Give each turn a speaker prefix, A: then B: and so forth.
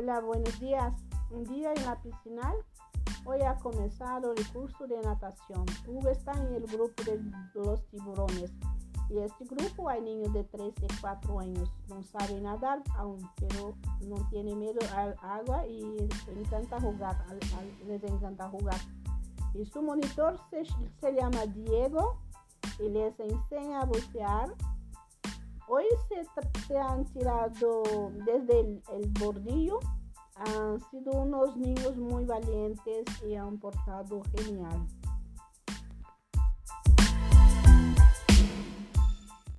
A: Hola, buenos días. Un día en la piscina hoy ha comenzado el curso de natación. Hugo está en el grupo de los tiburones. Y este grupo hay niños de 3 y 4 años. No saben nadar aún, pero no tiene miedo al agua y encanta jugar. Les encanta jugar. Y su monitor se, se llama Diego y les enseña a bucear Hoy se, han tirado desde el, el, bordillo. Han sido unos niños muy valientes y han portado genial.